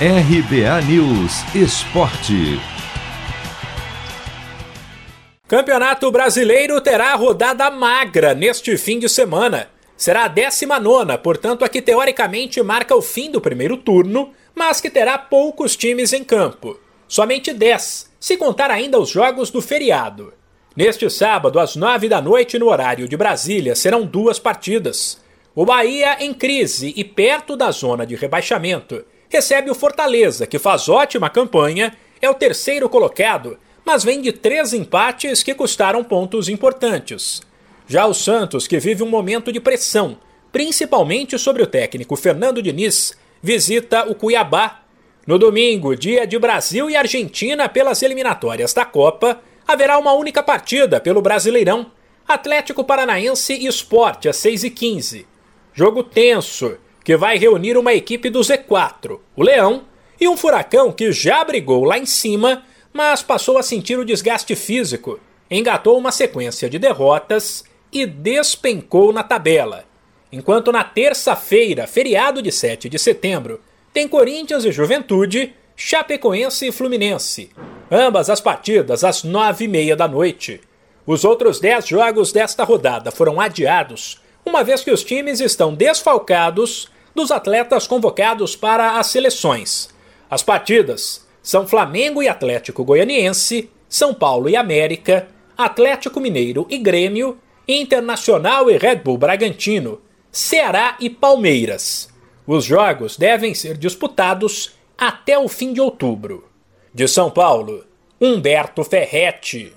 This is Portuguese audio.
RBA News Esporte. Campeonato Brasileiro terá rodada magra neste fim de semana. Será a 19, portanto, a que teoricamente marca o fim do primeiro turno, mas que terá poucos times em campo. Somente 10, se contar ainda os jogos do feriado. Neste sábado, às 9 da noite, no horário de Brasília, serão duas partidas. O Bahia, em crise e perto da zona de rebaixamento, recebe o Fortaleza, que faz ótima campanha, é o terceiro colocado, mas vem de três empates que custaram pontos importantes. Já o Santos, que vive um momento de pressão, principalmente sobre o técnico Fernando Diniz, visita o Cuiabá. No domingo, dia de Brasil e Argentina pelas eliminatórias da Copa, haverá uma única partida pelo Brasileirão. Atlético Paranaense e Esporte às 6h15. Jogo tenso, que vai reunir uma equipe do Z4, o Leão, e um Furacão que já brigou lá em cima, mas passou a sentir o desgaste físico, engatou uma sequência de derrotas e despencou na tabela. Enquanto na terça-feira, feriado de 7 de setembro, tem Corinthians e Juventude, Chapecoense e Fluminense. Ambas as partidas às nove e meia da noite. Os outros dez jogos desta rodada foram adiados, uma vez que os times estão desfalcados dos atletas convocados para as seleções. As partidas são Flamengo e Atlético Goianiense, São Paulo e América, Atlético Mineiro e Grêmio Internacional e Red Bull Bragantino, Ceará e Palmeiras. Os jogos devem ser disputados até o fim de outubro. De São Paulo, Humberto Ferretti.